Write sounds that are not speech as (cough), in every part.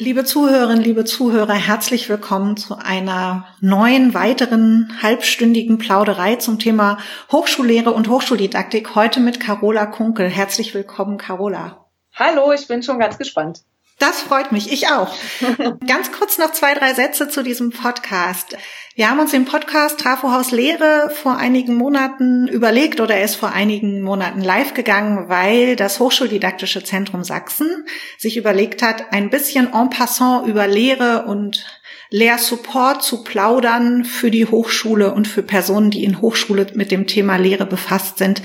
Liebe Zuhörerinnen, liebe Zuhörer, herzlich willkommen zu einer neuen, weiteren halbstündigen Plauderei zum Thema Hochschullehre und Hochschuldidaktik. Heute mit Carola Kunkel. Herzlich willkommen, Carola. Hallo, ich bin schon ganz gespannt. Das freut mich, ich auch. (laughs) Ganz kurz noch zwei, drei Sätze zu diesem Podcast. Wir haben uns den Podcast Trafohaus Lehre vor einigen Monaten überlegt oder er ist vor einigen Monaten live gegangen, weil das Hochschuldidaktische Zentrum Sachsen sich überlegt hat, ein bisschen en passant über Lehre und Lehrsupport zu plaudern für die Hochschule und für Personen, die in Hochschule mit dem Thema Lehre befasst sind,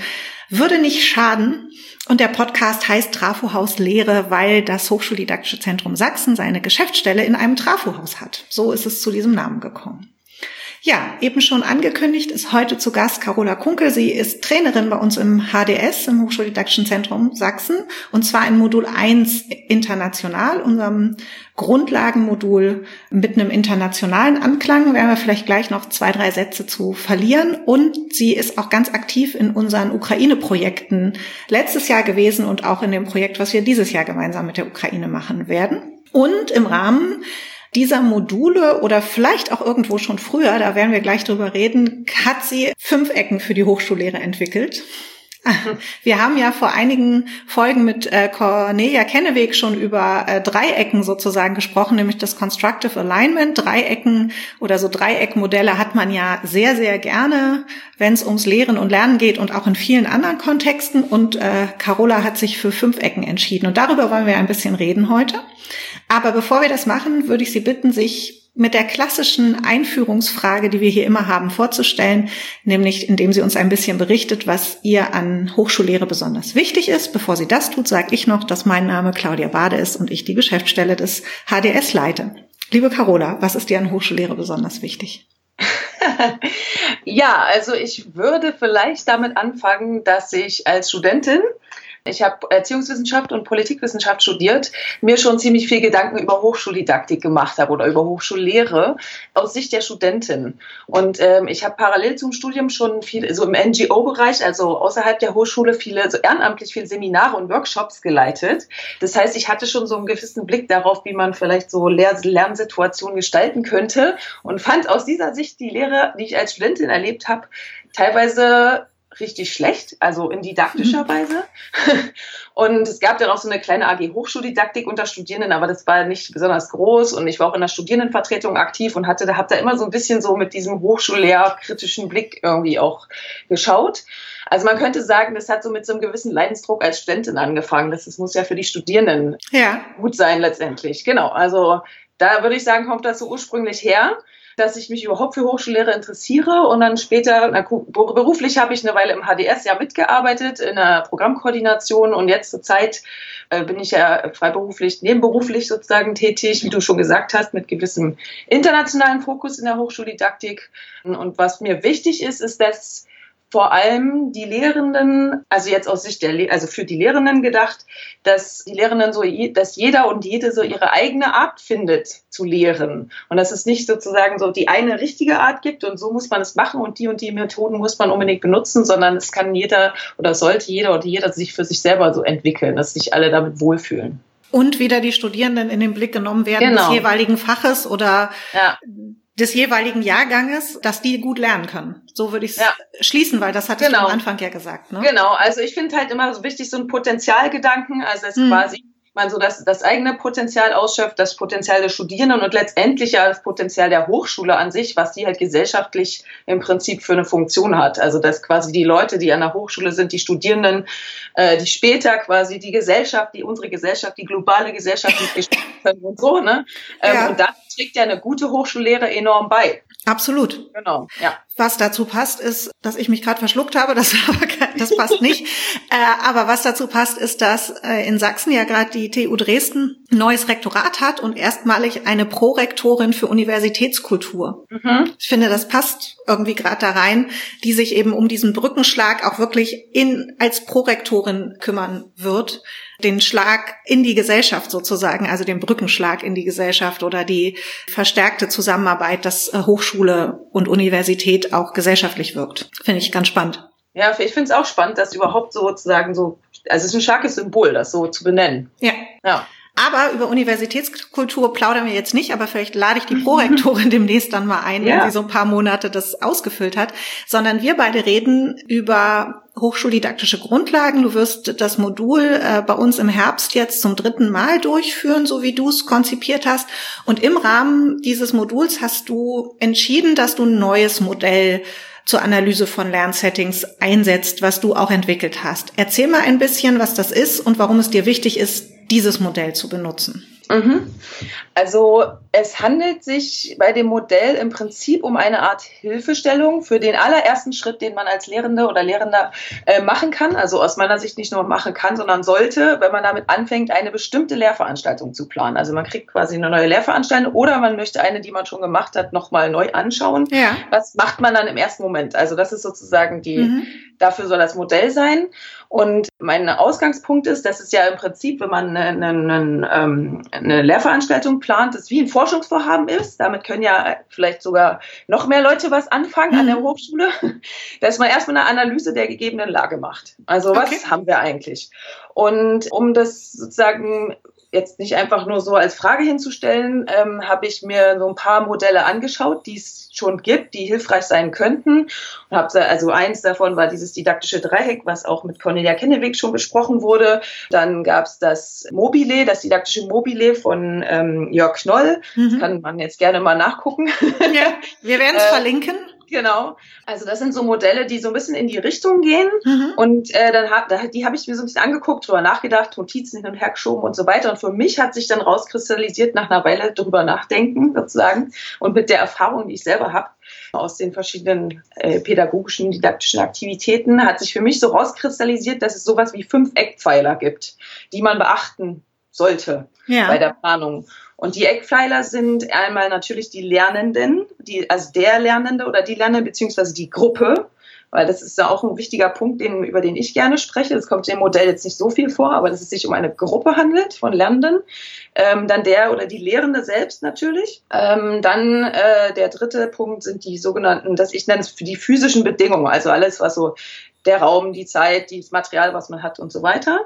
würde nicht schaden. Und der Podcast heißt Trafohaus Lehre, weil das Hochschuldidaktische Zentrum Sachsen seine Geschäftsstelle in einem Trafohaus hat. So ist es zu diesem Namen gekommen. Ja, eben schon angekündigt ist heute zu Gast Carola Kunkel. Sie ist Trainerin bei uns im HDS, im Hochschuldidaktischen Zentrum Sachsen, und zwar in Modul 1 international, unserem Grundlagenmodul mit einem internationalen Anklang. Werden wir vielleicht gleich noch zwei, drei Sätze zu verlieren. Und sie ist auch ganz aktiv in unseren Ukraine-Projekten letztes Jahr gewesen und auch in dem Projekt, was wir dieses Jahr gemeinsam mit der Ukraine machen werden. Und im Rahmen dieser Module oder vielleicht auch irgendwo schon früher, da werden wir gleich drüber reden, hat sie fünf Ecken für die Hochschullehre entwickelt. Wir haben ja vor einigen Folgen mit äh, Cornelia Kenneweg schon über äh, Dreiecken sozusagen gesprochen, nämlich das Constructive Alignment. Dreiecken oder so Dreieckmodelle hat man ja sehr, sehr gerne, wenn es ums Lehren und Lernen geht und auch in vielen anderen Kontexten. Und äh, Carola hat sich für fünf Ecken entschieden. Und darüber wollen wir ein bisschen reden heute. Aber bevor wir das machen, würde ich Sie bitten, sich mit der klassischen Einführungsfrage, die wir hier immer haben, vorzustellen, nämlich indem sie uns ein bisschen berichtet, was ihr an Hochschullehre besonders wichtig ist. Bevor sie das tut, sage ich noch, dass mein Name Claudia Bade ist und ich die Geschäftsstelle des HDS leite. Liebe Carola, was ist dir an Hochschullehre besonders wichtig? (laughs) ja, also ich würde vielleicht damit anfangen, dass ich als Studentin ich habe Erziehungswissenschaft und Politikwissenschaft studiert, mir schon ziemlich viel Gedanken über Hochschuldidaktik gemacht habe oder über Hochschullehre aus Sicht der Studentin. Und ähm, ich habe parallel zum Studium schon viel, so im NGO-Bereich, also außerhalb der Hochschule, viele, so ehrenamtlich viele Seminare und Workshops geleitet. Das heißt, ich hatte schon so einen gewissen Blick darauf, wie man vielleicht so Lehr Lernsituationen gestalten könnte und fand aus dieser Sicht die Lehre, die ich als Studentin erlebt habe, teilweise richtig schlecht, also in didaktischer. (laughs) Weise. (laughs) Und es gab dann auch so eine kleine AG Hochschuldidaktik unter Studierenden, aber das war nicht besonders groß. Und ich war auch in der Studierendenvertretung aktiv und hatte, da habe da immer so ein bisschen so mit diesem hochschullehrkritischen Blick irgendwie auch geschaut. Also man könnte sagen, das hat so mit so einem gewissen Leidensdruck als Studentin angefangen. Das, das muss ja für die Studierenden ja. gut sein letztendlich. Genau. Also da würde ich sagen, kommt das so ursprünglich her dass ich mich überhaupt für Hochschullehre interessiere und dann später, na, beruflich habe ich eine Weile im HDS ja mitgearbeitet, in der Programmkoordination und jetzt zur Zeit äh, bin ich ja freiberuflich, nebenberuflich sozusagen tätig, wie du schon gesagt hast, mit gewissem internationalen Fokus in der Hochschuldidaktik. Und was mir wichtig ist, ist, dass vor allem die Lehrenden, also jetzt aus Sicht der, also für die Lehrenden gedacht, dass die Lehrenden so, dass jeder und jede so ihre eigene Art findet zu lehren und dass es nicht sozusagen so die eine richtige Art gibt und so muss man es machen und die und die Methoden muss man unbedingt benutzen, sondern es kann jeder oder sollte jeder oder jeder sich für sich selber so entwickeln, dass sich alle damit wohlfühlen. Und wieder die Studierenden in den Blick genommen werden genau. des jeweiligen Faches oder ja des jeweiligen Jahrganges, dass die gut lernen können. So würde ich es ja. schließen, weil das hatte genau. ich am Anfang ja gesagt. Ne? Genau, also ich finde halt immer so wichtig, so ein Potenzialgedanken, also es hm. quasi man so das, das eigene Potenzial ausschöpft, das Potenzial der Studierenden und letztendlich ja das Potenzial der Hochschule an sich, was die halt gesellschaftlich im Prinzip für eine Funktion hat. Also dass quasi die Leute, die an der Hochschule sind, die Studierenden, äh, die später quasi die Gesellschaft, die unsere Gesellschaft, die globale Gesellschaft können und so, ne? Ähm, ja. Und da trägt ja eine gute Hochschullehre enorm bei. Absolut. Genau, ja. Was dazu passt, ist, dass ich mich gerade verschluckt habe, das, das passt nicht. äh, aber was dazu passt, ist, dass äh, in Sachsen ja gerade die TU Dresden ein neues Rektorat hat und erstmalig eine Prorektorin für Universitätskultur. Mhm. Ich finde, das passt irgendwie gerade da rein, die sich eben um diesen Brückenschlag auch wirklich in als Prorektorin kümmern wird den Schlag in die Gesellschaft sozusagen, also den Brückenschlag in die Gesellschaft oder die verstärkte Zusammenarbeit, dass äh, Hochschule und Universität auch gesellschaftlich wirkt. Finde ich ganz spannend. Ja, ich finde es auch spannend, dass überhaupt sozusagen so, also es ist ein starkes Symbol, das so zu benennen. Ja. Ja. Aber über Universitätskultur plaudern wir jetzt nicht, aber vielleicht lade ich die Prorektorin (laughs) demnächst dann mal ein, ja. wenn sie so ein paar Monate das ausgefüllt hat, sondern wir beide reden über hochschuldidaktische Grundlagen. Du wirst das Modul äh, bei uns im Herbst jetzt zum dritten Mal durchführen, so wie du es konzipiert hast. Und im Rahmen dieses Moduls hast du entschieden, dass du ein neues Modell zur Analyse von Lernsettings einsetzt, was du auch entwickelt hast. Erzähl mal ein bisschen, was das ist und warum es dir wichtig ist, dieses Modell zu benutzen. Mhm. Also es handelt sich bei dem Modell im Prinzip um eine Art Hilfestellung für den allerersten Schritt, den man als Lehrende oder Lehrender äh, machen kann. Also aus meiner Sicht nicht nur machen kann, sondern sollte, wenn man damit anfängt, eine bestimmte Lehrveranstaltung zu planen. Also man kriegt quasi eine neue Lehrveranstaltung oder man möchte eine, die man schon gemacht hat, nochmal neu anschauen. Ja. Was macht man dann im ersten Moment? Also das ist sozusagen die, mhm. Dafür soll das Modell sein. Und mein Ausgangspunkt ist, dass es ja im Prinzip, wenn man eine, eine, ähm, eine Lehrveranstaltung plant, das wie ein Forschungsvorhaben ist. Damit können ja vielleicht sogar noch mehr Leute was anfangen an der mhm. Hochschule, (laughs) dass man erstmal eine Analyse der gegebenen Lage macht. Also was okay. haben wir eigentlich? Und um das sozusagen jetzt nicht einfach nur so als Frage hinzustellen, ähm, habe ich mir so ein paar Modelle angeschaut, die es schon gibt, die hilfreich sein könnten. Und habe also eins davon war dieses didaktische Dreieck, was auch mit Cornelia Kenneweg schon besprochen wurde. Dann gab es das Mobile, das didaktische Mobile von ähm, Jörg Knoll. Mhm. Das kann man jetzt gerne mal nachgucken. Ja, wir werden es (laughs) äh, verlinken. Genau. Also das sind so Modelle, die so ein bisschen in die Richtung gehen. Mhm. Und äh, dann hab, die habe ich mir so ein bisschen angeguckt, drüber nachgedacht, Notizen hin und her geschoben und so weiter. Und für mich hat sich dann rauskristallisiert nach einer Weile drüber nachdenken sozusagen und mit der Erfahrung, die ich selber habe aus den verschiedenen äh, pädagogischen, didaktischen Aktivitäten, hat sich für mich so rauskristallisiert, dass es sowas wie fünf Eckpfeiler gibt, die man beachten sollte ja. bei der Planung. Und die Eckpfeiler sind einmal natürlich die Lernenden, die, also der Lernende oder die Lernende, beziehungsweise die Gruppe, weil das ist ja auch ein wichtiger Punkt, den, über den ich gerne spreche. Das kommt im Modell jetzt nicht so viel vor, aber dass es sich um eine Gruppe handelt von Lernenden. Ähm, dann der oder die Lehrende selbst natürlich. Ähm, dann äh, der dritte Punkt sind die sogenannten, das ich nenne es für die physischen Bedingungen, also alles, was so der Raum, die Zeit, das Material, was man hat und so weiter.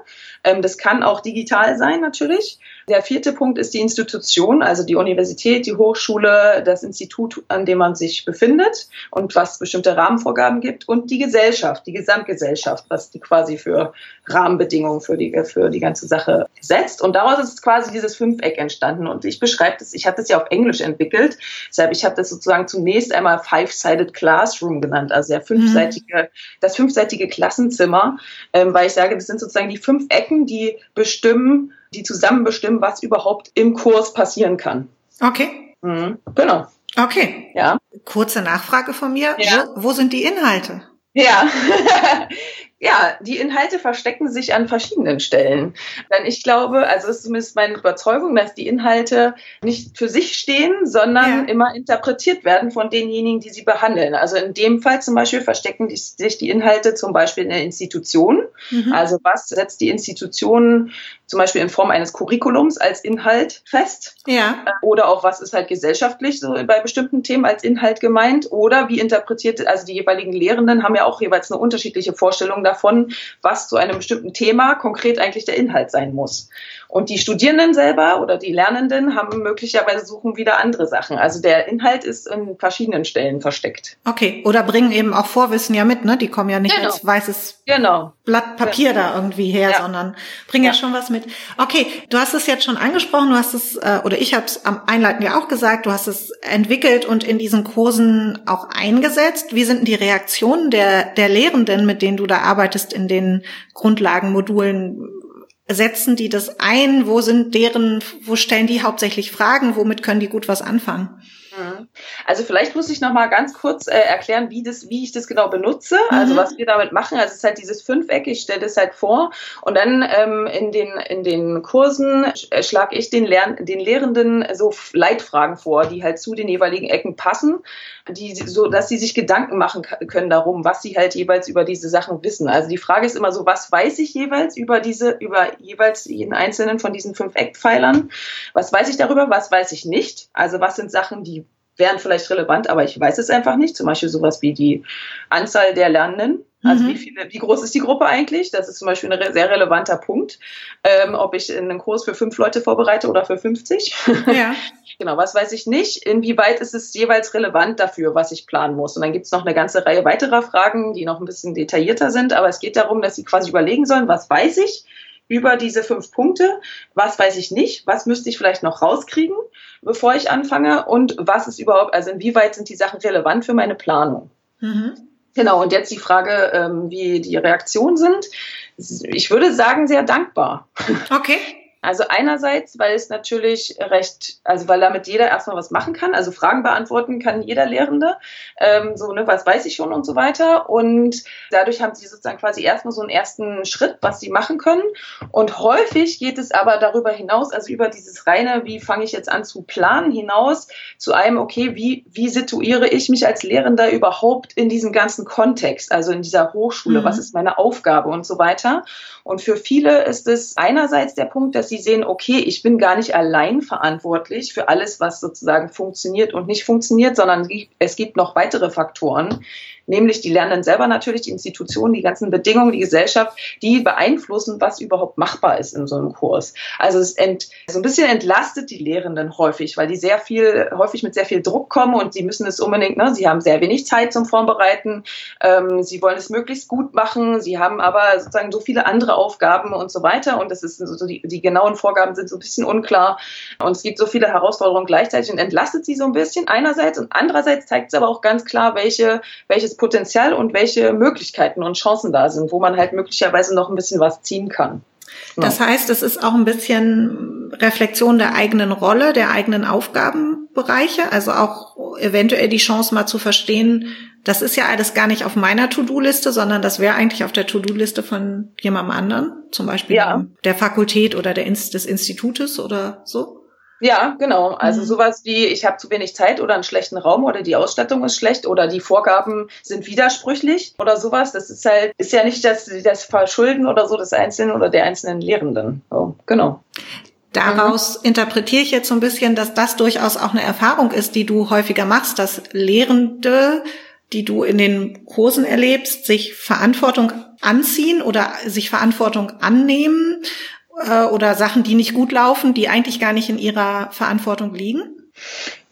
Ähm, das kann auch digital sein natürlich. Der vierte Punkt ist die Institution, also die Universität, die Hochschule, das Institut, an dem man sich befindet und was bestimmte Rahmenvorgaben gibt und die Gesellschaft, die Gesamtgesellschaft, was die quasi für Rahmenbedingungen für die, für die ganze Sache setzt. Und daraus ist quasi dieses Fünfeck entstanden. Und ich beschreibe das, ich habe das ja auf Englisch entwickelt. Deshalb, ich habe das sozusagen zunächst einmal Five-Sided Classroom genannt, also der fünfseitige, mhm. das fünfseitige Klassenzimmer, ähm, weil ich sage, das sind sozusagen die fünf Ecken, die bestimmen, die zusammen bestimmen, was überhaupt im Kurs passieren kann. Okay. Mhm. Genau. Okay. Ja. Kurze Nachfrage von mir. Ja. Wo, wo sind die Inhalte? Ja, (laughs) ja, die Inhalte verstecken sich an verschiedenen Stellen. Denn ich glaube, also ist zumindest meine Überzeugung, dass die Inhalte nicht für sich stehen, sondern ja. immer interpretiert werden von denjenigen, die sie behandeln. Also in dem Fall zum Beispiel verstecken die, sich die Inhalte zum Beispiel in der Institution. Mhm. Also was setzt die Institution zum Beispiel in Form eines Curriculums als Inhalt fest? Ja. Oder auch was ist halt gesellschaftlich so bei bestimmten Themen als Inhalt gemeint? Oder wie interpretiert, also die jeweiligen Lehrenden haben ja auch jeweils eine unterschiedliche Vorstellung davon, was zu einem bestimmten Thema konkret eigentlich der Inhalt sein muss. Und die Studierenden selber oder die Lernenden haben möglicherweise suchen wieder andere Sachen. Also der Inhalt ist in verschiedenen Stellen versteckt. Okay, oder bringen eben auch Vorwissen ja mit, ne? Die kommen ja nicht genau. als weißes genau. Blatt Papier ja. da irgendwie her, ja. sondern bringen ja. ja. schon was mit. Okay, du hast es jetzt schon angesprochen, du hast es, äh, oder ich habe es am Einleiten ja auch gesagt, du hast es entwickelt und in diesen Kursen auch eingesetzt. Wie sind denn die Reaktionen der, der Lehrenden, mit denen du da arbeitest in den Grundlagenmodulen? setzen die das ein? Wo sind deren, wo stellen die hauptsächlich Fragen? Womit können die gut was anfangen? Mhm. Also vielleicht muss ich noch mal ganz kurz äh, erklären, wie, das, wie ich das genau benutze, also mhm. was wir damit machen. Also es ist halt dieses Fünfeck, ich stelle das halt vor und dann ähm, in, den, in den Kursen äh, schlage ich den, Lern den Lehrenden so Leitfragen vor, die halt zu den jeweiligen Ecken passen, die, so dass sie sich Gedanken machen können darum, was sie halt jeweils über diese Sachen wissen. Also die Frage ist immer so, was weiß ich jeweils über diese, über jeweils jeden einzelnen von diesen fünf Eckpfeilern? Was weiß ich darüber, was weiß ich nicht? Also was sind Sachen, die wären vielleicht relevant, aber ich weiß es einfach nicht. Zum Beispiel sowas wie die Anzahl der Lernenden. Also mhm. wie viele, wie groß ist die Gruppe eigentlich? Das ist zum Beispiel ein sehr relevanter Punkt. Ähm, ob ich einen Kurs für fünf Leute vorbereite oder für 50. (laughs) Ja. genau, was weiß ich nicht. Inwieweit ist es jeweils relevant dafür, was ich planen muss? Und dann gibt es noch eine ganze Reihe weiterer Fragen, die noch ein bisschen detaillierter sind. Aber es geht darum, dass Sie quasi überlegen sollen, was weiß ich? Über diese fünf Punkte. Was weiß ich nicht? Was müsste ich vielleicht noch rauskriegen, bevor ich anfange? Und was ist überhaupt, also inwieweit sind die Sachen relevant für meine Planung? Mhm. Genau, und jetzt die Frage, ähm, wie die Reaktionen sind. Ich würde sagen, sehr dankbar. Okay. Also einerseits, weil es natürlich recht, also weil damit jeder erstmal was machen kann, also Fragen beantworten kann jeder Lehrende, ähm, so ne, was weiß ich schon und so weiter. Und dadurch haben sie sozusagen quasi erstmal so einen ersten Schritt, was sie machen können. Und häufig geht es aber darüber hinaus, also über dieses reine, wie fange ich jetzt an zu planen, hinaus zu einem, okay, wie wie situiere ich mich als Lehrender überhaupt in diesem ganzen Kontext, also in dieser Hochschule, mhm. was ist meine Aufgabe und so weiter. Und für viele ist es einerseits der Punkt, dass sie sehen, okay, ich bin gar nicht allein verantwortlich für alles, was sozusagen funktioniert und nicht funktioniert, sondern es gibt noch weitere Faktoren, nämlich die Lernenden selber natürlich, die Institutionen, die ganzen Bedingungen, die Gesellschaft, die beeinflussen, was überhaupt machbar ist in so einem Kurs. Also es ent, so ein bisschen entlastet die Lehrenden häufig, weil die sehr viel, häufig mit sehr viel Druck kommen und sie müssen es unbedingt, ne, sie haben sehr wenig Zeit zum Vorbereiten, ähm, sie wollen es möglichst gut machen, sie haben aber sozusagen so viele andere Aufgaben und so weiter und das ist so die, die genauen Vorgaben sind so ein bisschen unklar und es gibt so viele Herausforderungen gleichzeitig und entlastet sie so ein bisschen einerseits und andererseits zeigt es aber auch ganz klar, welche, welches Potenzial und welche Möglichkeiten und Chancen da sind, wo man halt möglicherweise noch ein bisschen was ziehen kann. Genau. Das heißt, es ist auch ein bisschen Reflexion der eigenen Rolle, der eigenen Aufgabenbereiche, also auch eventuell die Chance mal zu verstehen, das ist ja alles gar nicht auf meiner To-Do-Liste, sondern das wäre eigentlich auf der To-Do-Liste von jemandem anderen, zum Beispiel ja. der Fakultät oder der, des Institutes oder so. Ja, genau. Also mhm. sowas wie, ich habe zu wenig Zeit oder einen schlechten Raum oder die Ausstattung ist schlecht oder die Vorgaben sind widersprüchlich oder sowas. Das ist halt, ist ja nicht das, das Verschulden oder so des Einzelnen oder der einzelnen Lehrenden. So, genau. Daraus mhm. interpretiere ich jetzt so ein bisschen, dass das durchaus auch eine Erfahrung ist, die du häufiger machst, dass Lehrende, die du in den Kursen erlebst, sich Verantwortung anziehen oder sich Verantwortung annehmen äh, oder Sachen, die nicht gut laufen, die eigentlich gar nicht in ihrer Verantwortung liegen?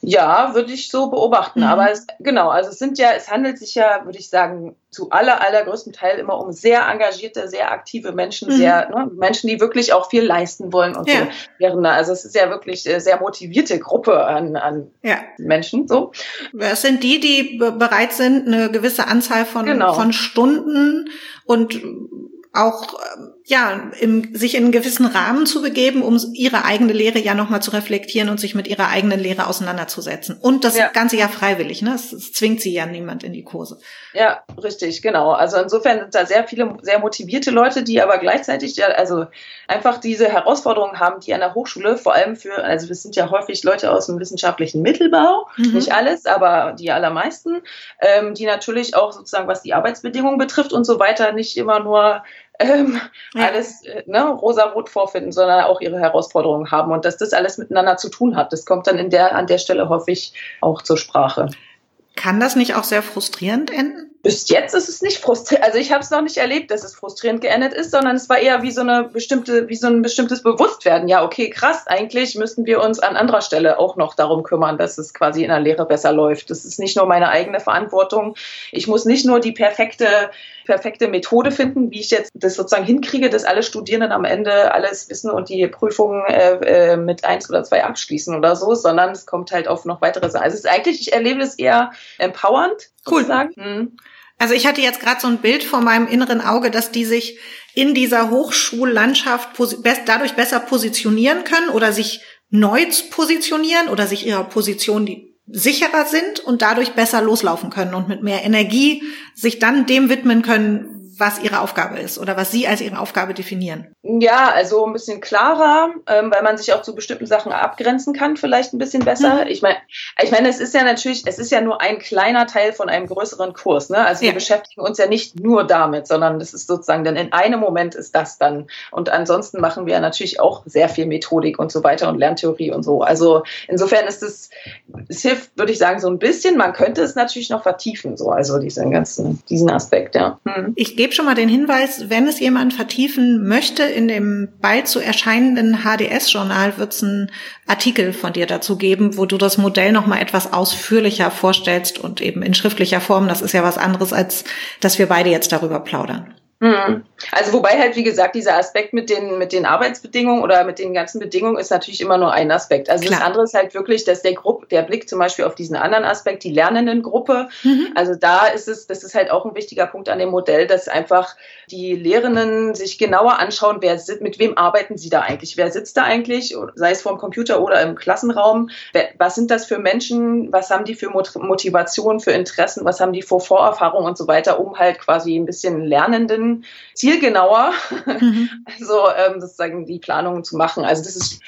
Ja, würde ich so beobachten. Mhm. Aber es, genau, also es sind ja, es handelt sich ja, würde ich sagen, zu aller, allergrößten Teil immer um sehr engagierte, sehr aktive Menschen, mhm. sehr, ne, Menschen, die wirklich auch viel leisten wollen und ja. so. Also es ist ja wirklich eine sehr motivierte Gruppe an, an ja. Menschen, so. Es sind die, die bereit sind, eine gewisse Anzahl von, genau. von Stunden und auch ja im, sich in einen gewissen Rahmen zu begeben, um ihre eigene Lehre ja nochmal zu reflektieren und sich mit ihrer eigenen Lehre auseinanderzusetzen. Und das ja. Ganze ja freiwillig, ne? Es, es, zwingt sie ja niemand in die Kurse. Ja, richtig, genau. Also insofern sind da sehr viele sehr motivierte Leute, die aber gleichzeitig ja also einfach diese Herausforderungen haben, die an der Hochschule vor allem für, also wir sind ja häufig Leute aus dem wissenschaftlichen Mittelbau, mhm. nicht alles, aber die allermeisten, ähm, die natürlich auch sozusagen was die Arbeitsbedingungen betrifft und so weiter nicht immer nur ähm, ja. alles äh, ne, rosa-rot vorfinden, sondern auch ihre Herausforderungen haben und dass das alles miteinander zu tun hat. Das kommt dann in der, an der Stelle häufig auch zur Sprache. Kann das nicht auch sehr frustrierend enden? Bis jetzt ist es nicht frustrierend. Also ich habe es noch nicht erlebt, dass es frustrierend geendet ist, sondern es war eher wie so eine bestimmte, wie so ein bestimmtes Bewusstwerden. Ja, okay, krass. Eigentlich müssten wir uns an anderer Stelle auch noch darum kümmern, dass es quasi in der Lehre besser läuft. Das ist nicht nur meine eigene Verantwortung. Ich muss nicht nur die perfekte, perfekte Methode finden, wie ich jetzt das sozusagen hinkriege, dass alle Studierenden am Ende alles wissen und die Prüfungen äh, äh, mit eins oder zwei abschließen oder so, sondern es kommt halt auf noch weitere Sachen. Also es ist eigentlich, ich erlebe es eher empowernd. Cool. Sozusagen. Hm. Also ich hatte jetzt gerade so ein Bild vor meinem inneren Auge, dass die sich in dieser Hochschullandschaft dadurch besser positionieren können oder sich neu positionieren oder sich ihrer Position sicherer sind und dadurch besser loslaufen können und mit mehr Energie sich dann dem widmen können, was ihre Aufgabe ist oder was Sie als Ihre Aufgabe definieren? Ja, also ein bisschen klarer, ähm, weil man sich auch zu bestimmten Sachen abgrenzen kann, vielleicht ein bisschen besser. Mhm. Ich meine, ich meine, es ist ja natürlich, es ist ja nur ein kleiner Teil von einem größeren Kurs. Ne? Also ja. wir beschäftigen uns ja nicht nur damit, sondern das ist sozusagen, denn in einem Moment ist das dann. Und ansonsten machen wir natürlich auch sehr viel Methodik und so weiter und Lerntheorie und so. Also insofern ist es, es hilft, würde ich sagen, so ein bisschen. Man könnte es natürlich noch vertiefen, so also diesen ganzen, diesen Aspekt, ja. Hm. Ich gebe schon mal den Hinweis, wenn es jemand vertiefen möchte, in dem bald zu erscheinenden HDS-Journal wird es einen Artikel von dir dazu geben, wo du das Modell noch mal etwas ausführlicher vorstellst und eben in schriftlicher Form. Das ist ja was anderes, als dass wir beide jetzt darüber plaudern. Mhm. Also wobei halt, wie gesagt, dieser Aspekt mit den, mit den Arbeitsbedingungen oder mit den ganzen Bedingungen ist natürlich immer nur ein Aspekt. Also Klar. das andere ist halt wirklich, dass der Gruppe, der Blick zum Beispiel auf diesen anderen Aspekt, die Lernendengruppe, mhm. also da ist es, das ist halt auch ein wichtiger Punkt an dem Modell, dass einfach die Lehrenden sich genauer anschauen, wer mit wem arbeiten sie da eigentlich, wer sitzt da eigentlich, sei es vor dem Computer oder im Klassenraum, was sind das für Menschen, was haben die für Motivation, für Interessen, was haben die für Vorerfahrungen und so weiter, um halt quasi ein bisschen Lernenden zielgenauer, mhm. (laughs) also ähm, sozusagen die Planungen zu machen. Also das ist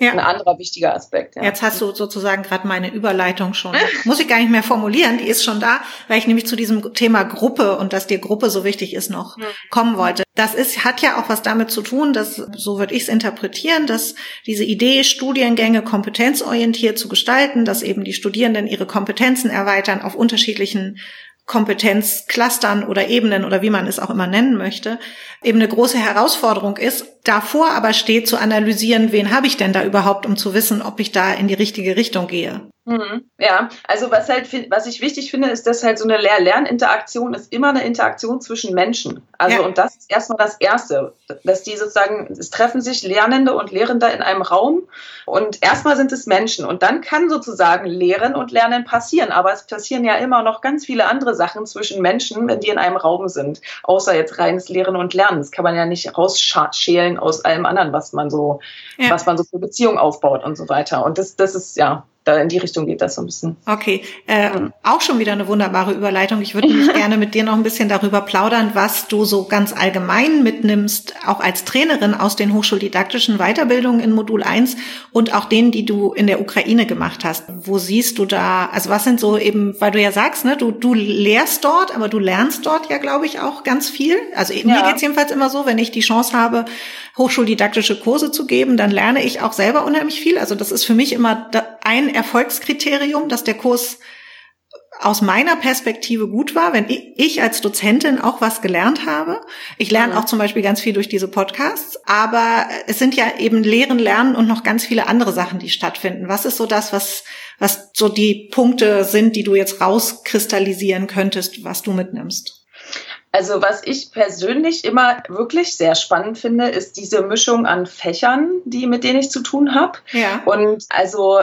ja. ein anderer wichtiger Aspekt. Ja. Jetzt hast du sozusagen gerade meine Überleitung schon. Muss ich gar nicht mehr formulieren, die ist schon da, weil ich nämlich zu diesem Thema Gruppe und dass dir Gruppe so wichtig ist noch mhm. kommen wollte. Das ist, hat ja auch was damit zu tun, dass, so würde ich es interpretieren, dass diese Idee, Studiengänge kompetenzorientiert zu gestalten, dass eben die Studierenden ihre Kompetenzen erweitern auf unterschiedlichen Kompetenzclustern oder Ebenen oder wie man es auch immer nennen möchte, eben eine große Herausforderung ist. Davor aber steht zu analysieren, wen habe ich denn da überhaupt, um zu wissen, ob ich da in die richtige Richtung gehe. Mhm. Ja, also was halt, was ich wichtig finde, ist, dass halt so eine Lehr-Lern-Interaktion ist immer eine Interaktion zwischen Menschen. Also, ja. und das ist erstmal das Erste, dass die sozusagen, es treffen sich Lernende und Lehrende in einem Raum und erstmal sind es Menschen und dann kann sozusagen Lehren und Lernen passieren, aber es passieren ja immer noch ganz viele andere Sachen zwischen Menschen, wenn die in einem Raum sind, außer jetzt reines Lehren und Lernen. Das kann man ja nicht rausschälen aus allem anderen, was man so, ja. was man so für Beziehungen aufbaut und so weiter. Und das, das ist, ja, da in die Richtung geht das so ein bisschen. Okay, äh, mhm. auch schon wieder eine wunderbare Überleitung. Ich würde mich (laughs) gerne mit dir noch ein bisschen darüber plaudern, was du so ganz allgemein mitnimmst, auch als Trainerin aus den hochschuldidaktischen Weiterbildungen in Modul 1 und auch denen, die du in der Ukraine gemacht hast. Wo siehst du da, also was sind so eben, weil du ja sagst, ne, du, du lehrst dort, aber du lernst dort ja, glaube ich, auch ganz viel. Also ja. mir geht's jedenfalls immer so, wenn ich die Chance habe, hochschuldidaktische Kurse zu geben, dann lerne ich auch selber unheimlich viel. Also das ist für mich immer ein Erfolgskriterium, dass der Kurs aus meiner Perspektive gut war, wenn ich als Dozentin auch was gelernt habe. Ich lerne auch zum Beispiel ganz viel durch diese Podcasts, aber es sind ja eben Lehren, Lernen und noch ganz viele andere Sachen, die stattfinden. Was ist so das, was, was so die Punkte sind, die du jetzt rauskristallisieren könntest, was du mitnimmst? Also was ich persönlich immer wirklich sehr spannend finde, ist diese Mischung an Fächern, die mit denen ich zu tun habe. Ja. Und also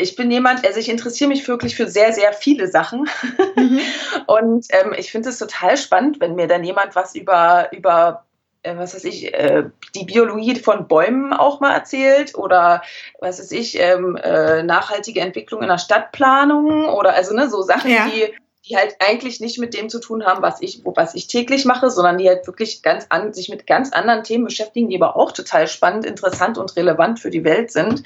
ich bin jemand, also ich interessiere mich wirklich für sehr, sehr viele Sachen. Mhm. (laughs) Und ähm, ich finde es total spannend, wenn mir dann jemand was über, über äh, was weiß ich, äh, die Biologie von Bäumen auch mal erzählt oder was weiß ich, ähm, äh, nachhaltige Entwicklung in der Stadtplanung oder also ne, so Sachen, ja. die die halt eigentlich nicht mit dem zu tun haben, was ich, was ich täglich mache, sondern die halt wirklich ganz an, sich mit ganz anderen Themen beschäftigen, die aber auch total spannend, interessant und relevant für die Welt sind.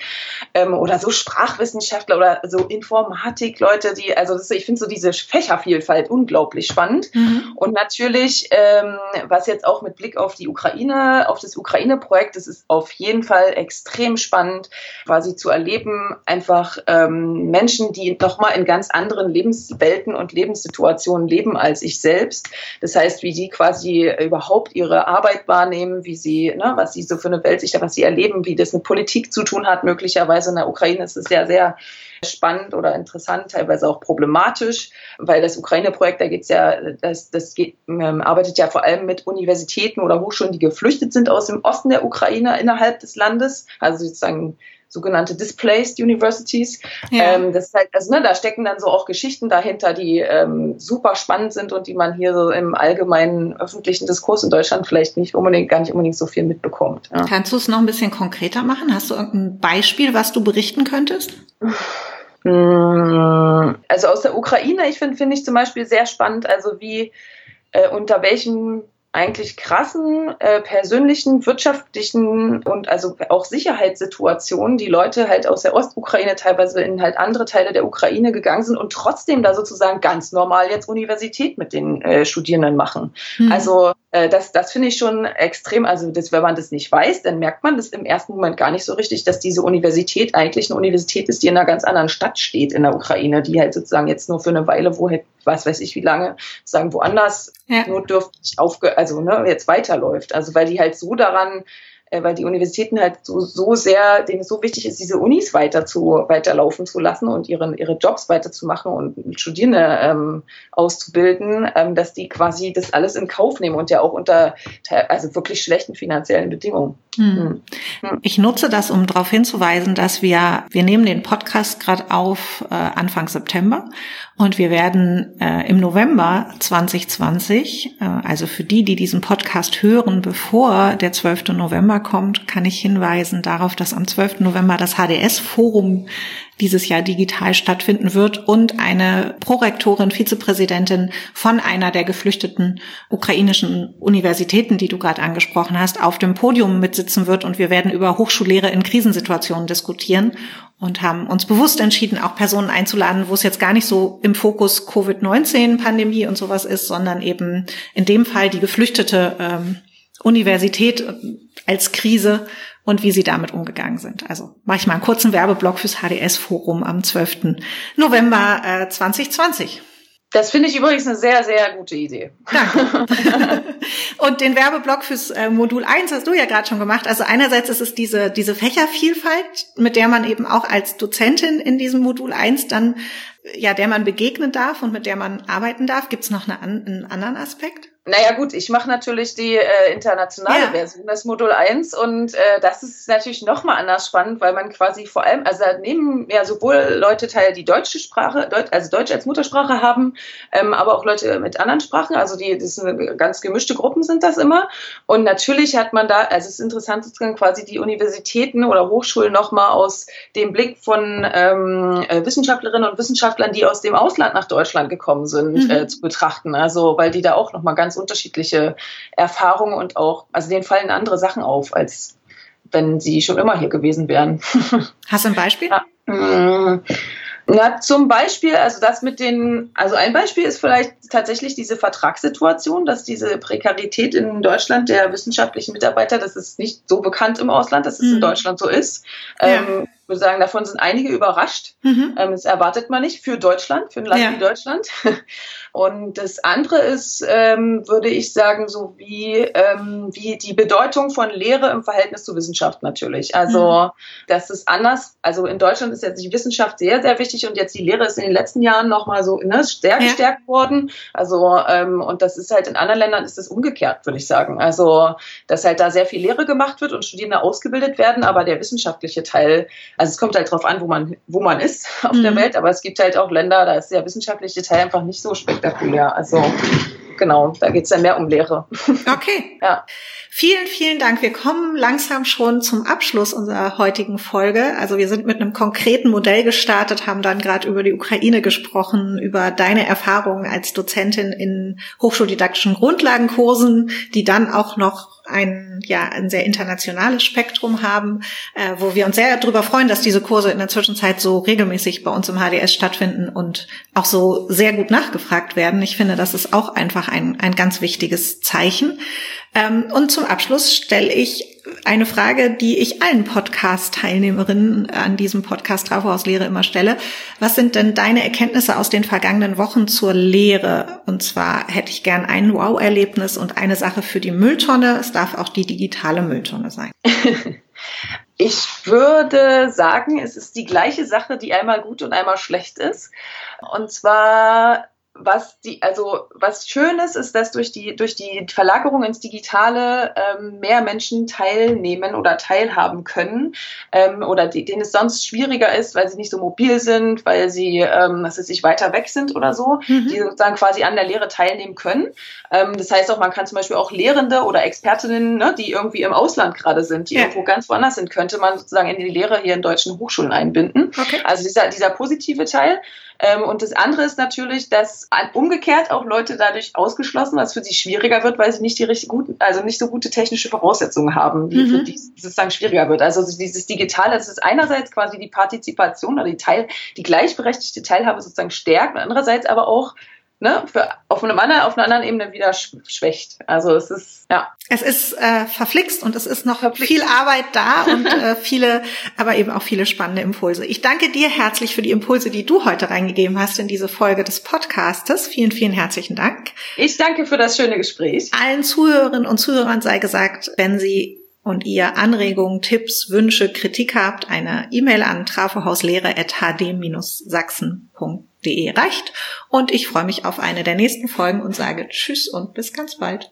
Ähm, oder so Sprachwissenschaftler oder so Informatik-Leute, die, also das, ich finde so diese Fächervielfalt unglaublich spannend. Mhm. Und natürlich, ähm, was jetzt auch mit Blick auf die Ukraine, auf das Ukraine-Projekt, das ist auf jeden Fall extrem spannend, quasi zu erleben, einfach ähm, Menschen, die nochmal in ganz anderen Lebenswelten und Lebens Lebenssituationen leben als ich selbst. Das heißt, wie die quasi überhaupt ihre Arbeit wahrnehmen, wie sie, ne, was sie so für eine Weltsicht, was sie erleben, wie das mit Politik zu tun hat. Möglicherweise in der Ukraine ist es ja sehr spannend oder interessant, teilweise auch problematisch, weil das Ukraine-Projekt, da geht's ja, das, das geht, ähm, arbeitet ja vor allem mit Universitäten oder Hochschulen, die geflüchtet sind aus dem Osten der Ukraine innerhalb des Landes, also sozusagen sogenannte Displaced Universities. Ja. Ähm, das ist halt, also ne, da stecken dann so auch Geschichten dahinter, die ähm, super spannend sind und die man hier so im allgemeinen öffentlichen Diskurs in Deutschland vielleicht nicht unbedingt, gar nicht unbedingt so viel mitbekommt. Ja. Kannst du es noch ein bisschen konkreter machen? Hast du irgendein Beispiel, was du berichten könntest? Mm, also aus der Ukraine, ich finde finde ich zum Beispiel sehr spannend, also wie äh, unter welchen eigentlich krassen äh, persönlichen, wirtschaftlichen und also auch Sicherheitssituationen, die Leute halt aus der Ostukraine teilweise in halt andere Teile der Ukraine gegangen sind und trotzdem da sozusagen ganz normal jetzt Universität mit den äh, Studierenden machen. Mhm. Also äh, das, das finde ich schon extrem. Also das, wenn man das nicht weiß, dann merkt man das im ersten Moment gar nicht so richtig, dass diese Universität eigentlich eine Universität ist, die in einer ganz anderen Stadt steht in der Ukraine, die halt sozusagen jetzt nur für eine Weile, wo halt, was weiß ich wie lange, sozusagen woanders ja. notdürftig aufge, also ne, jetzt weiterläuft. Also weil die halt so daran äh, weil die Universitäten halt so, so sehr, denen es so wichtig ist, diese Unis weiter zu, weiterlaufen zu lassen und ihre, ihre Jobs weiterzumachen und Studierende ähm, auszubilden, ähm, dass die quasi das alles in Kauf nehmen und ja auch unter also wirklich schlechten finanziellen Bedingungen. Hm. Hm. Ich nutze das, um darauf hinzuweisen, dass wir, wir nehmen den Podcast gerade auf äh, Anfang September und wir werden äh, im November 2020, äh, also für die, die diesen Podcast hören, bevor der 12. November kommt, kann ich hinweisen darauf, dass am 12. November das HDS-Forum dieses Jahr digital stattfinden wird und eine Prorektorin, Vizepräsidentin von einer der geflüchteten ukrainischen Universitäten, die du gerade angesprochen hast, auf dem Podium mitsitzen wird. Und wir werden über Hochschullehre in Krisensituationen diskutieren und haben uns bewusst entschieden, auch Personen einzuladen, wo es jetzt gar nicht so im Fokus Covid-19-Pandemie und sowas ist, sondern eben in dem Fall die geflüchtete ähm, Universität als Krise und wie sie damit umgegangen sind. Also mache ich mal einen kurzen Werbeblock fürs HDS-Forum am 12. November äh, 2020. Das finde ich übrigens eine sehr, sehr gute Idee. Danke. (laughs) und den Werbeblock fürs äh, Modul 1 hast du ja gerade schon gemacht. Also einerseits ist es diese, diese Fächervielfalt, mit der man eben auch als Dozentin in diesem Modul 1 dann, ja, der man begegnen darf und mit der man arbeiten darf. Gibt es noch eine, einen anderen Aspekt? Naja gut, ich mache natürlich die äh, internationale ja. Version, das Modul 1 und äh, das ist natürlich nochmal anders spannend, weil man quasi vor allem, also nehmen ja sowohl Leute teil, die deutsche Sprache, Deut also Deutsch als Muttersprache haben, ähm, aber auch Leute mit anderen Sprachen, also die, das sind ganz gemischte Gruppen sind das immer und natürlich hat man da, also es ist interessant sozusagen quasi die Universitäten oder Hochschulen nochmal aus dem Blick von ähm, äh, Wissenschaftlerinnen und Wissenschaftlern, die aus dem Ausland nach Deutschland gekommen sind, mhm. äh, zu betrachten, also weil die da auch nochmal ganz ganz unterschiedliche Erfahrungen und auch, also denen fallen andere Sachen auf, als wenn sie schon immer hier gewesen wären. (laughs) Hast du ein Beispiel? Ja. Mm. Na, zum Beispiel, also das mit den, also ein Beispiel ist vielleicht tatsächlich diese Vertragssituation, dass diese Prekarität in Deutschland der wissenschaftlichen Mitarbeiter, das ist nicht so bekannt im Ausland, dass es mhm. in Deutschland so ist. Ja. Ähm, ich würde sagen, davon sind einige überrascht. Mhm. Ähm, das erwartet man nicht für Deutschland, für ein Land ja. wie Deutschland. (laughs) Und das andere ist, ähm, würde ich sagen, so wie, ähm, wie die Bedeutung von Lehre im Verhältnis zu Wissenschaft natürlich. Also mhm. das ist anders. Also in Deutschland ist jetzt die Wissenschaft sehr, sehr wichtig und jetzt die Lehre ist in den letzten Jahren nochmal so ne, sehr ja. gestärkt worden. Also ähm, und das ist halt in anderen Ländern ist das umgekehrt, würde ich sagen. Also dass halt da sehr viel Lehre gemacht wird und Studierende ausgebildet werden, aber der wissenschaftliche Teil, also es kommt halt drauf an, wo man wo man ist (laughs) auf mhm. der Welt, aber es gibt halt auch Länder, da ist der wissenschaftliche Teil einfach nicht so spektakulär. Also genau, da geht es dann mehr um Lehre. (laughs) Okay. ja. Vielen, vielen Dank. Wir kommen langsam schon zum Abschluss unserer heutigen Folge. Also wir sind mit einem konkreten Modell gestartet, haben dann gerade über die Ukraine gesprochen, über deine Erfahrungen als Dozentin in hochschuldidaktischen Grundlagenkursen, die dann auch noch ein, ja, ein sehr internationales Spektrum haben, äh, wo wir uns sehr darüber freuen, dass diese Kurse in der Zwischenzeit so regelmäßig bei uns im HDS stattfinden und auch so sehr gut nachgefragt werden. Ich finde, das ist auch einfach ein, ein ganz wichtiges Zeichen. Ähm, und zum Abschluss stelle ich eine Frage, die ich allen Podcast-Teilnehmerinnen an diesem Podcast Trafo aus Lehre immer stelle. Was sind denn deine Erkenntnisse aus den vergangenen Wochen zur Lehre? Und zwar hätte ich gern ein Wow-Erlebnis und eine Sache für die Mülltonne. Es darf auch die digitale Mülltonne sein. (laughs) Ich würde sagen, es ist die gleiche Sache, die einmal gut und einmal schlecht ist. Und zwar was die, also was Schönes ist, dass durch die durch die Verlagerung ins Digitale ähm, mehr Menschen teilnehmen oder teilhaben können ähm, oder die, denen es sonst schwieriger ist, weil sie nicht so mobil sind, weil sie, ähm, dass sie sich weiter weg sind oder so, mhm. die sozusagen quasi an der Lehre teilnehmen können. Ähm, das heißt auch, man kann zum Beispiel auch Lehrende oder Expertinnen, ne, die irgendwie im Ausland gerade sind, die ja. irgendwo ganz woanders sind, könnte man sozusagen in die Lehre hier in deutschen Hochschulen einbinden. Okay. Also dieser dieser positive Teil. Ähm, und das andere ist natürlich, dass umgekehrt auch Leute dadurch ausgeschlossen, was für sie schwieriger wird, weil sie nicht die richtig guten, also nicht so gute technische Voraussetzungen haben, die mhm. für die sozusagen schwieriger wird. Also dieses Digitale, das ist einerseits quasi die Partizipation oder die Teil, die gleichberechtigte Teilhabe sozusagen stärkt und andererseits aber auch ne, für, auf, einem anderen, auf einer anderen Ebene wieder schwächt. Also es ist, ja. Es ist äh, verflixt und es ist noch verflixt. viel Arbeit da und (laughs) äh, viele, aber eben auch viele spannende Impulse. Ich danke dir herzlich für die Impulse, die du heute reingegeben hast in diese Folge des Podcastes. Vielen, vielen herzlichen Dank. Ich danke für das schöne Gespräch. Allen Zuhörerinnen und Zuhörern sei gesagt, wenn Sie und ihr Anregungen, Tipps, Wünsche, Kritik habt, eine E-Mail an trafohauslehre.hd-sachsen.de reicht. Und ich freue mich auf eine der nächsten Folgen und sage Tschüss und bis ganz bald.